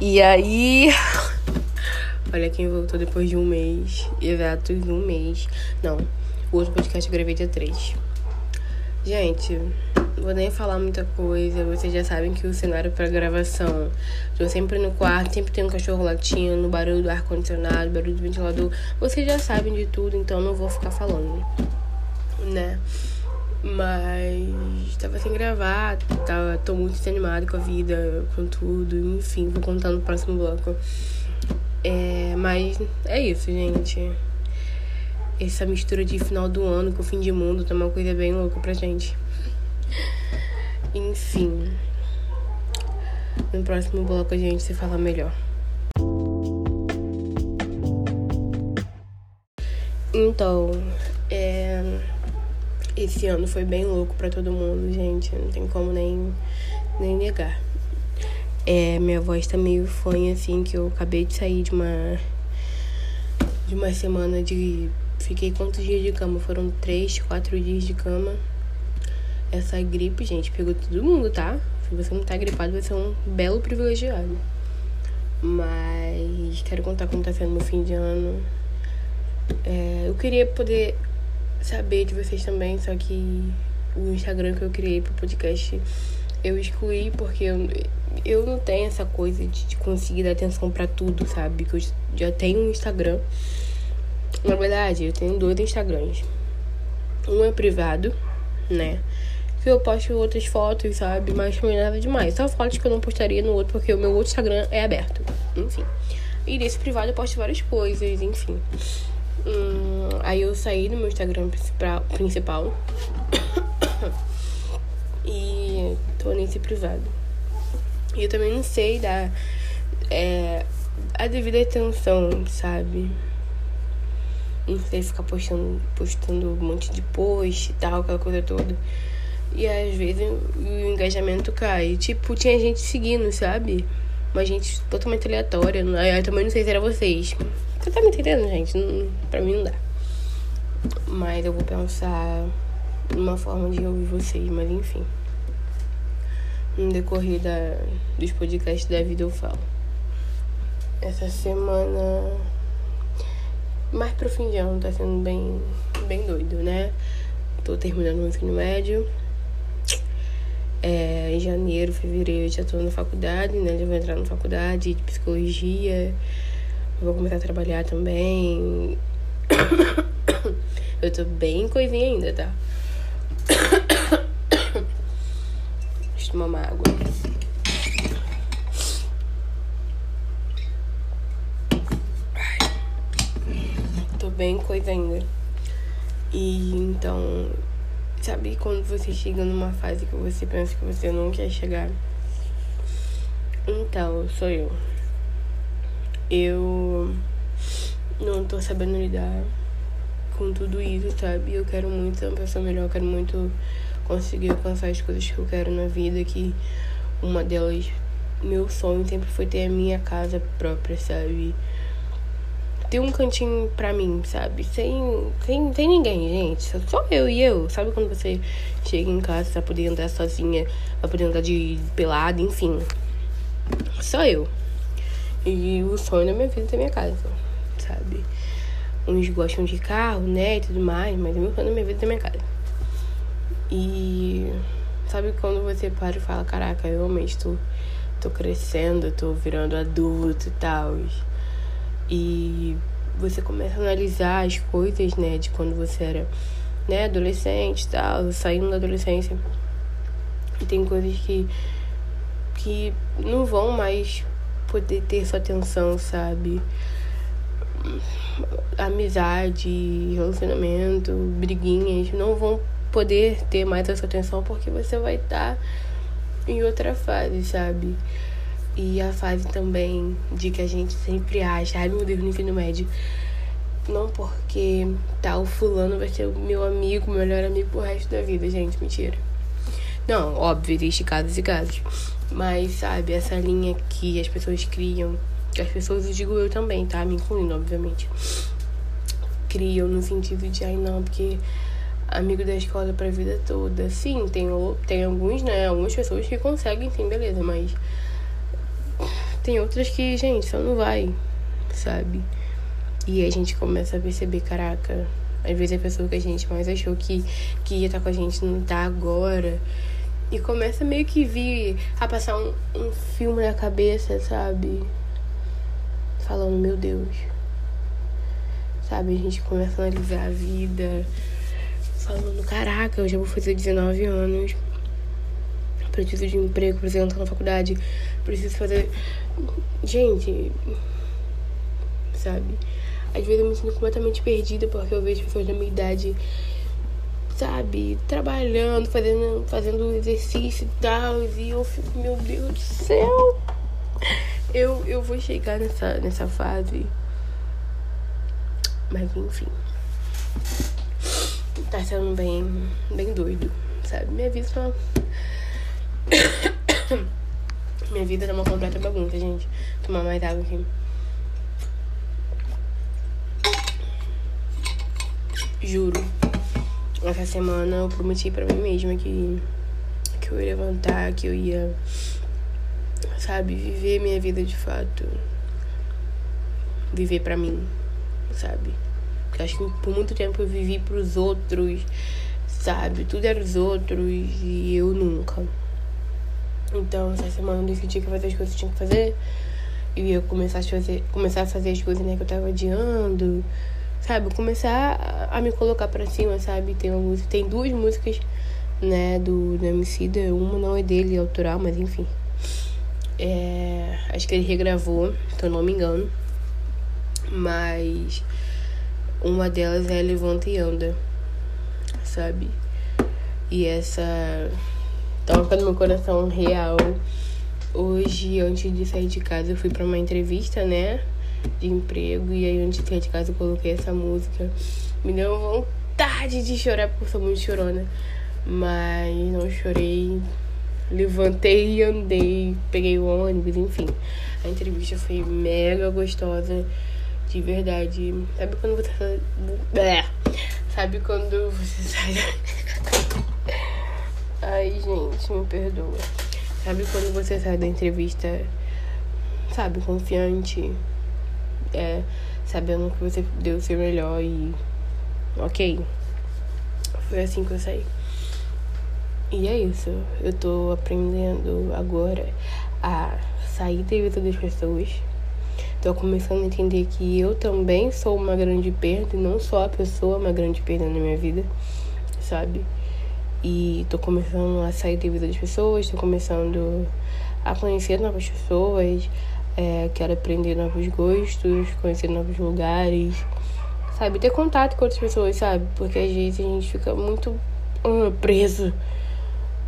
E aí. Olha quem voltou depois de um mês. Exato, um mês. Não, o outro podcast eu gravei dia 3. Gente, vou nem falar muita coisa. Vocês já sabem que o cenário para gravação. Tô sempre no quarto, sempre tem um cachorro latindo, barulho do ar-condicionado, barulho do ventilador. Vocês já sabem de tudo, então não vou ficar falando. Né? Mas tava sem gravar, tava, tô muito desanimado com a vida, com tudo, enfim, vou contar no próximo bloco. É, mas é isso, gente. Essa mistura de final do ano com fim de mundo tá uma coisa bem louca pra gente. Enfim. No próximo bloco a gente se fala melhor. Então, é esse ano foi bem louco para todo mundo, gente. Não tem como nem, nem negar. É, minha voz tá meio fanha, assim, que eu acabei de sair de uma. De uma semana de. Fiquei quantos dias de cama? Foram três, quatro dias de cama. Essa gripe, gente, pegou todo mundo, tá? Se você não tá gripado, você é um belo privilegiado. Mas quero contar como tá sendo meu fim de ano. É, eu queria poder saber de vocês também, só que o Instagram que eu criei pro podcast eu excluí porque eu, eu não tenho essa coisa de, de conseguir dar atenção para tudo, sabe? Que eu já tenho um Instagram. Na verdade, eu tenho dois Instagrams. Um é privado, né? Que eu posto outras fotos, sabe? Mas não é nada demais. Só fotos que eu não postaria no outro, porque o meu outro Instagram é aberto. Enfim. E nesse privado eu posto várias coisas, enfim. Hum, aí eu saí do meu Instagram principal e tô nesse privado. E eu também não sei dar é, a devida atenção, sabe? Não sei ficar postando, postando um monte de post e tal, aquela coisa toda. E às vezes o engajamento cai. Tipo, tinha gente seguindo, sabe? Uma gente totalmente aleatória. Eu também não sei se era vocês. Você tá me entendendo, gente? Pra mim não dá. Mas eu vou pensar numa forma de ouvir vocês, mas enfim. No decorrer da, dos podcasts da vida eu falo. Essa semana. Mais pro fim de ano tá sendo bem, bem doido, né? Tô terminando o ensino médio. É, em janeiro, fevereiro já tô na faculdade, né? Já vou entrar na faculdade de psicologia. Vou começar a trabalhar também. Eu tô bem coisinha ainda, tá? Deixa eu tomar uma água. Tô bem coisa ainda. E então, sabe quando você chega numa fase que você pensa que você não quer chegar? Então, sou eu eu não tô sabendo lidar com tudo isso, sabe? Eu quero muito ser uma pessoa melhor, eu quero muito conseguir alcançar as coisas que eu quero na vida, que uma delas, meu sonho sempre foi ter a minha casa própria, sabe? Ter um cantinho pra mim, sabe? Sem, sem, sem ninguém, gente. Só eu e eu. Sabe quando você chega em casa pra poder andar sozinha, pra poder andar de pelado, enfim. Só eu. E o sonho da minha vida é ter minha casa, sabe? Uns gostam de carro, né, e tudo mais, mas o meu sonho da minha vida é ter minha casa. E sabe quando você para e fala, caraca, eu realmente tô, tô crescendo, tô virando adulto e tal. E você começa a analisar as coisas, né, de quando você era, né, adolescente e tal, saindo da adolescência. E tem coisas que, que não vão mais poder ter sua atenção, sabe? Amizade, relacionamento, briguinhas não vão poder ter mais a sua atenção porque você vai estar em outra fase, sabe? E a fase também de que a gente sempre acha, ai meu Deus, no ensino médio. Não porque tal fulano vai ser meu amigo, melhor amigo pro resto da vida, gente, mentira. Não, óbvio, existe casos e casos. Mas, sabe, essa linha que as pessoas criam, que as pessoas, eu digo eu também, tá? Me incluindo, obviamente. Criam no sentido de, ai não, porque amigo da escola pra vida toda. Sim, tem, tem alguns, né? Algumas pessoas que conseguem, sim, beleza, mas tem outras que, gente, só não vai, sabe? E a gente começa a perceber, caraca, às vezes a pessoa que a gente mais achou que, que ia estar com a gente não tá agora. E começa meio que vir a passar um, um filme na cabeça, sabe? Falando, meu Deus. Sabe, a gente começa a analisar a vida. Falando, caraca, eu já vou fazer 19 anos. Preciso de emprego, preciso entrar na faculdade. Preciso fazer. Gente. Sabe? Às vezes eu me sinto completamente perdida porque eu vejo pessoas da minha idade sabe, trabalhando, fazendo, fazendo exercício e tal. E eu fico, meu Deus do céu. Eu, eu vou chegar nessa, nessa fase. Mas enfim. Tá sendo bem, bem doido, sabe? Minha vida tá. Minha vida tá uma completa bagunça, gente. Tomar mais água aqui. Juro essa semana eu prometi para mim mesma que, que eu ia levantar, que eu ia, sabe, viver minha vida de fato. Viver para mim, sabe? Porque acho que por muito tempo eu vivi pros outros, sabe? Tudo era os outros e eu nunca. Então, essa semana eu decidi que fazer as coisas que eu tinha que fazer. E eu começar a fazer, começar a fazer as coisas né, que eu tava adiando sabe, começar a me colocar pra cima, sabe? Tem música, tem duas músicas, né, do, do Emicida, uma não é dele, é autoral, mas enfim. É, acho que ele regravou, se eu não me engano. Mas uma delas é Levanta e Anda, sabe? E essa toca no meu coração real. Hoje, antes de sair de casa, eu fui para uma entrevista, né? De emprego. E aí, antes de sair de casa, eu coloquei essa música. Me deu vontade de chorar, porque eu sou muito chorona. Mas não chorei. Levantei e andei, peguei o ônibus, enfim. A entrevista foi mega gostosa, de verdade. Sabe quando você. Sabe quando você sai. Ai, gente, me perdoa. Sabe quando você sai da entrevista, sabe, confiante, é, sabendo que você deu o seu melhor e. Ok. Foi assim que eu saí. E é isso. Eu tô aprendendo agora a sair da vida das pessoas. Tô começando a entender que eu também sou uma grande perda, e não só a pessoa uma grande perda na minha vida, sabe? E tô começando a sair da vida das pessoas, tô começando a conhecer novas pessoas, é, quero aprender novos gostos, conhecer novos lugares, sabe? Ter contato com outras pessoas, sabe? Porque às vezes a gente fica muito uh, preso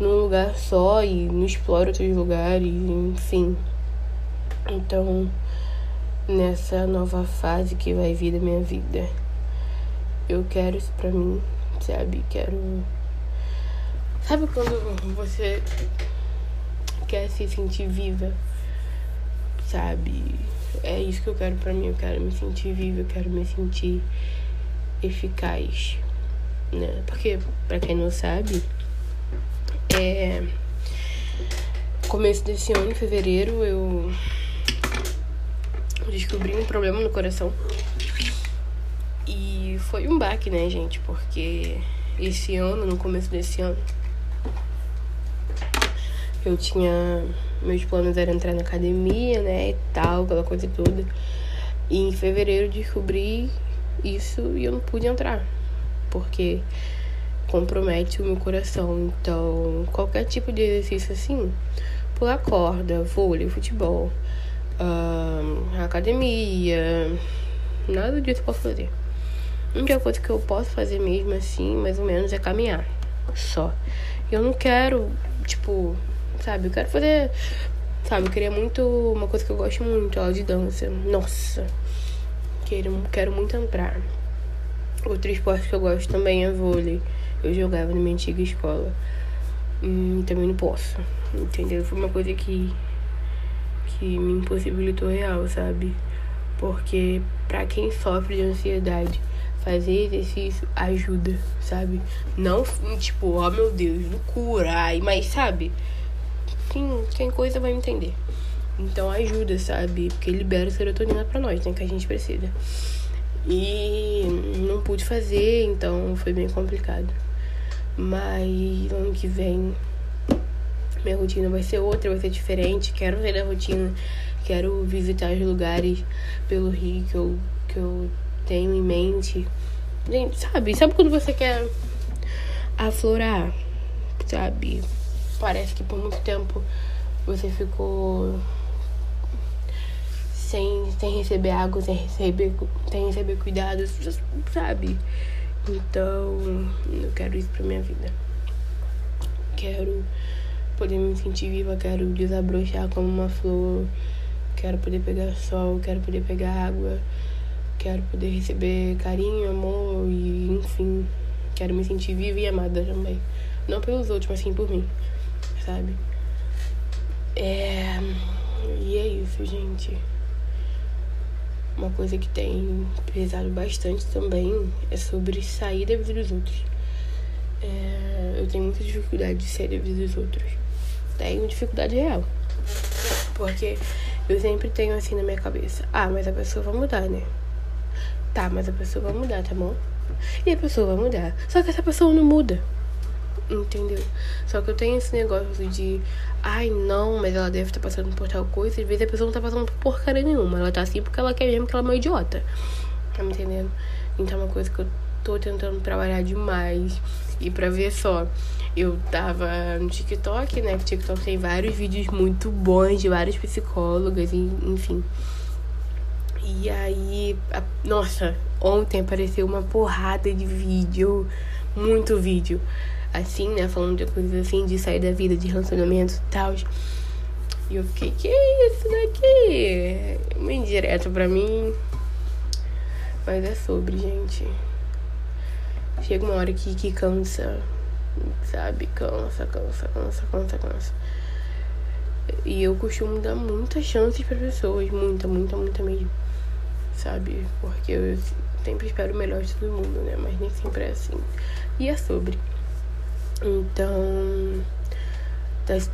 num lugar só e não explora outros lugares, enfim. Então, nessa nova fase que vai vir da minha vida, eu quero isso pra mim, sabe? Quero. Sabe quando você quer se sentir viva? Sabe? É isso que eu quero para mim. Eu quero me sentir viva, eu quero me sentir eficaz, né? Porque, para quem não sabe, é. Começo desse ano, em fevereiro, eu descobri um problema no coração. E foi um baque, né, gente? Porque esse ano, no começo desse ano, eu tinha meus planos eram entrar na academia, né, e tal, aquela coisa toda. E em fevereiro descobri isso e eu não pude entrar, porque compromete o meu coração. Então, qualquer tipo de exercício assim, pular corda, vôlei, futebol, academia, nada disso eu posso fazer. A única coisa que eu posso fazer mesmo assim, mais ou menos, é caminhar. Só. Eu não quero, tipo, sabe? Eu quero fazer. Sabe, eu queria muito. Uma coisa que eu gosto muito, aula de dança. Nossa! Quero, quero muito entrar. Outro esporte que eu gosto também é vôlei. Eu jogava na minha antiga escola. Hum, também não posso. Entendeu? Foi uma coisa que. que me impossibilitou real, sabe? Porque pra quem sofre de ansiedade, fazer exercício ajuda, sabe? Não, tipo, oh meu Deus, não cura, mas sabe? Quem, quem coisa vai entender. Então ajuda, sabe? Porque libera serotonina pra nós, né? Que a gente precisa. E não pude fazer, então foi bem complicado. Mas ano que vem minha rotina vai ser outra, vai ser diferente. Quero ver a rotina, quero visitar os lugares pelo Rio que eu, que eu tenho em mente. Gente, sabe? Sabe quando você quer aflorar? Sabe? Parece que por muito tempo você ficou sem, sem receber água, sem receber, sem receber cuidados, sabe? Então, eu quero isso pra minha vida. Quero poder me sentir viva, quero desabrochar como uma flor, quero poder pegar sol, quero poder pegar água, quero poder receber carinho, amor e enfim, quero me sentir viva e amada também. Não pelos outros, mas sim por mim, sabe? É. E é isso, gente. Uma coisa que tem pesado bastante também é sobre sair da vida dos outros. É, eu tenho muita dificuldade de sair da vida dos outros. Tenho dificuldade real. Porque eu sempre tenho assim na minha cabeça: ah, mas a pessoa vai mudar, né? Tá, mas a pessoa vai mudar, tá bom? E a pessoa vai mudar. Só que essa pessoa não muda. Entendeu? Só que eu tenho esse negócio de, ai não, mas ela deve estar passando por tal coisa. Às vezes a pessoa não tá passando por porcaria nenhuma. Ela tá assim porque ela quer mesmo que ela é uma idiota. Tá me entendendo? Então é uma coisa que eu tô tentando trabalhar demais. E pra ver só, eu tava no TikTok, né? O TikTok tem vários vídeos muito bons de várias psicólogas, enfim. E aí, a, nossa, ontem apareceu uma porrada de vídeo, muito vídeo assim, né? Falando de coisas assim, de sair da vida, de relacionamento e tal. E eu fiquei, que é isso daqui? Uma indireta pra mim. Mas é sobre, gente. Chega uma hora que, que cansa, sabe? Cansa, cansa, cansa, cansa, cansa. E eu costumo dar muitas chances para pessoas, muita, muita, muita mesmo. Sabe? Porque eu sempre espero o melhor de todo mundo, né? Mas nem sempre é assim. E é sobre. Então,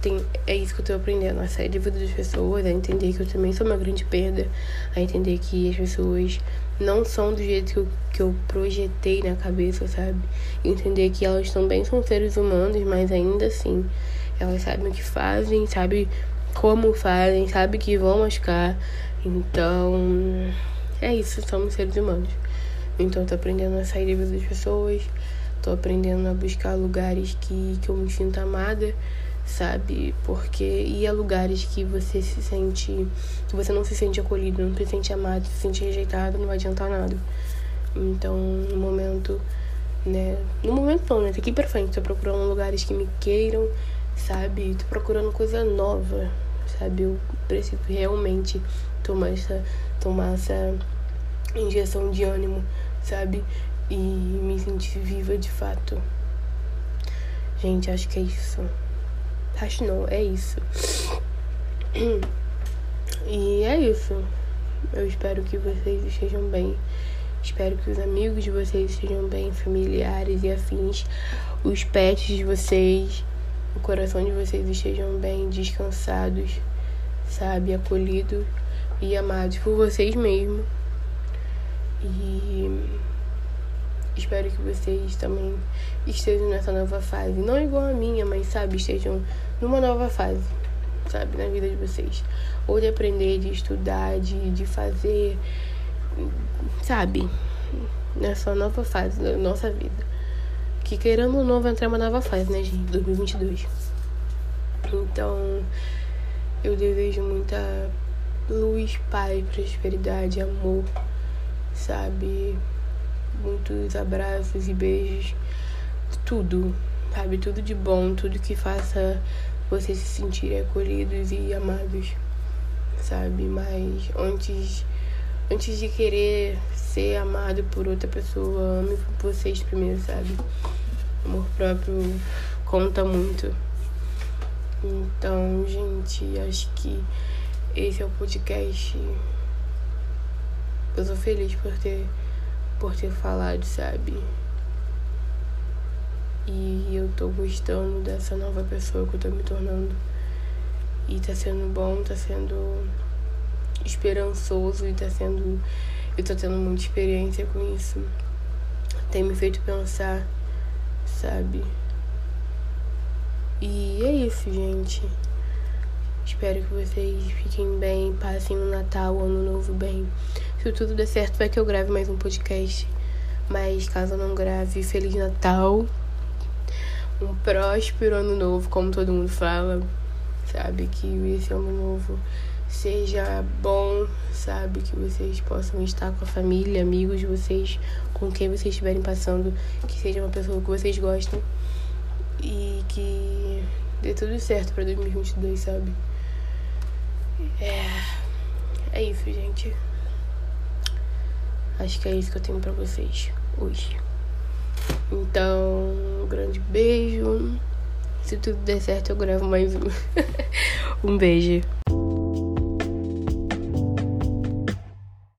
tem, é isso que eu tô aprendendo, a sair da vida das pessoas, a entender que eu também sou uma grande perda, a entender que as pessoas não são do jeito que eu, que eu projetei na cabeça, sabe? Entender que elas também são seres humanos, mas ainda assim, elas sabem o que fazem, sabem como fazem, sabem que vão machucar. Então, é isso, somos seres humanos. Então, eu tô aprendendo a sair da vida das pessoas, Tô aprendendo a buscar lugares que, que eu me sinto amada, sabe? Porque ir a lugares que você se sente. que você não se sente acolhido, não se sente amado, se sente rejeitado, não vai adiantar nada. Então, no momento, né? No momento não, né? Daqui pra frente, tô procurando lugares que me queiram, sabe? Tô procurando coisa nova, sabe? Eu preciso realmente tomar essa, tomar essa injeção de ânimo, sabe? E me sentir viva de fato. Gente, acho que é isso. Acho não, é isso. E é isso. Eu espero que vocês estejam bem. Espero que os amigos de vocês estejam bem, familiares e afins. Os pets de vocês, o coração de vocês estejam bem, descansados, sabe? Acolhidos e amados por vocês mesmos. E Espero que vocês também estejam nessa nova fase. Não igual a minha, mas sabe, estejam numa nova fase, sabe, na vida de vocês. Ou de aprender, de estudar, de, de fazer, sabe, nessa nova fase da nossa vida. Que querendo ou não vai entrar uma nova fase, né, gente? 2022. Então, eu desejo muita luz, paz, prosperidade, amor, sabe? Muitos abraços e beijos, tudo, sabe? Tudo de bom, tudo que faça vocês se sentirem acolhidos e amados, sabe? Mas antes, antes de querer ser amado por outra pessoa, ame vocês primeiro, sabe? Amor próprio conta muito. Então, gente, acho que esse é o podcast. Eu sou feliz por ter por ter falado, sabe? E eu tô gostando dessa nova pessoa que eu tô me tornando. E tá sendo bom, tá sendo esperançoso e tá sendo. Eu tô tendo muita experiência com isso. Tem me feito pensar, sabe? E é isso, gente. Espero que vocês fiquem bem, passem o Natal, o Ano Novo bem. Se tudo der certo, vai que eu grave mais um podcast. Mas caso eu não grave, Feliz Natal. Um próspero ano novo, como todo mundo fala. Sabe? Que esse ano novo seja bom, sabe? Que vocês possam estar com a família, amigos de vocês, com quem vocês estiverem passando, que seja uma pessoa que vocês gostam e que dê tudo certo para 2022, sabe? É, é isso, gente. Acho que é isso que eu tenho para vocês hoje. Então, um grande beijo. Se tudo der certo, eu gravo mais um. um beijo.